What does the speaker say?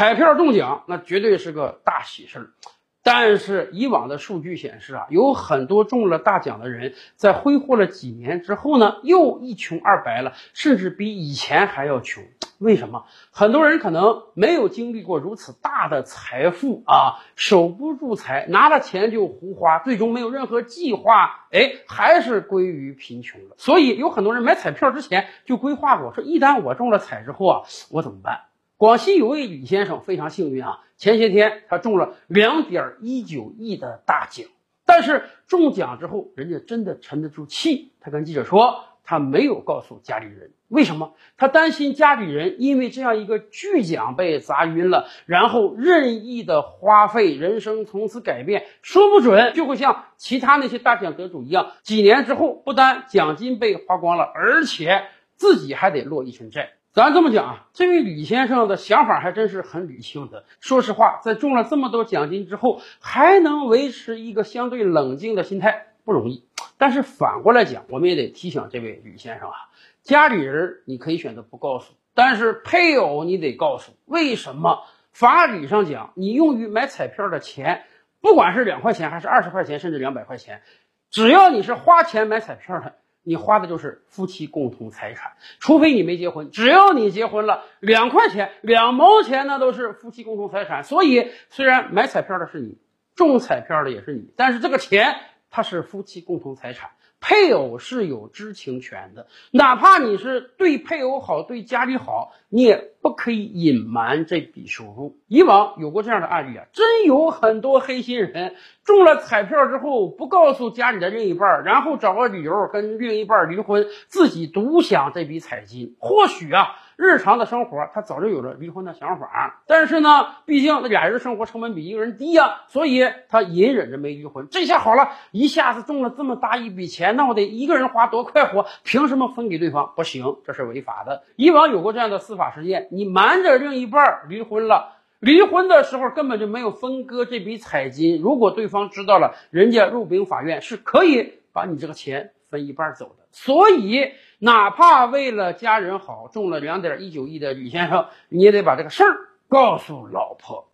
彩票中奖那绝对是个大喜事儿。但是以往的数据显示啊，有很多中了大奖的人，在挥霍了几年之后呢，又一穷二白了，甚至比以前还要穷。为什么？很多人可能没有经历过如此大的财富啊，守不住财，拿了钱就胡花，最终没有任何计划，哎，还是归于贫穷了。所以有很多人买彩票之前就规划过，说一旦我中了彩之后啊，我怎么办？广西有位李先生非常幸运啊，前些天他中了两点一九亿的大奖，但是中奖之后，人家真的沉得住气。他跟记者说，他没有告诉家里人。为什么？他担心家里人因为这样一个巨奖被砸晕了，然后任意的花费，人生从此改变，说不准就会像其他那些大奖得主一样，几年之后不但奖金被花光了，而且自己还得落一身债。咱这么讲啊，这位李先生的想法还真是很理性的。说实话，在中了这么多奖金之后，还能维持一个相对冷静的心态不容易。但是反过来讲，我们也得提醒这位李先生啊。家里人你可以选择不告诉，但是配偶你得告诉。为什么？法理上讲，你用于买彩票的钱，不管是两块钱还是二十块钱，甚至两百块钱，只要你是花钱买彩票的，你花的就是夫妻共同财产。除非你没结婚，只要你结婚了，两块钱、两毛钱那都是夫妻共同财产。所以，虽然买彩票的是你，中彩票的也是你，但是这个钱它是夫妻共同财产。配偶是有知情权的，哪怕你是对配偶好、对家里好，你也不可以隐瞒这笔收入。以往有过这样的案例啊，真有很多黑心人中了彩票之后不告诉家里的另一半，然后找个理由跟另一半离婚，自己独享这笔彩金。或许啊。日常的生活，他早就有了离婚的想法，但是呢，毕竟那俩人生活成本比一个人低呀，所以他隐忍着没离婚。这下好了，一下子中了这么大一笔钱，那我得一个人花多快活？凭什么分给对方？不行，这是违法的。以往有过这样的司法实践，你瞒着另一半离婚了，离婚的时候根本就没有分割这笔彩金。如果对方知道了，人家入禀法院是可以把你这个钱分一半走的。所以。哪怕为了家人好，中了两点一九亿的李先生，你也得把这个事儿告诉老婆。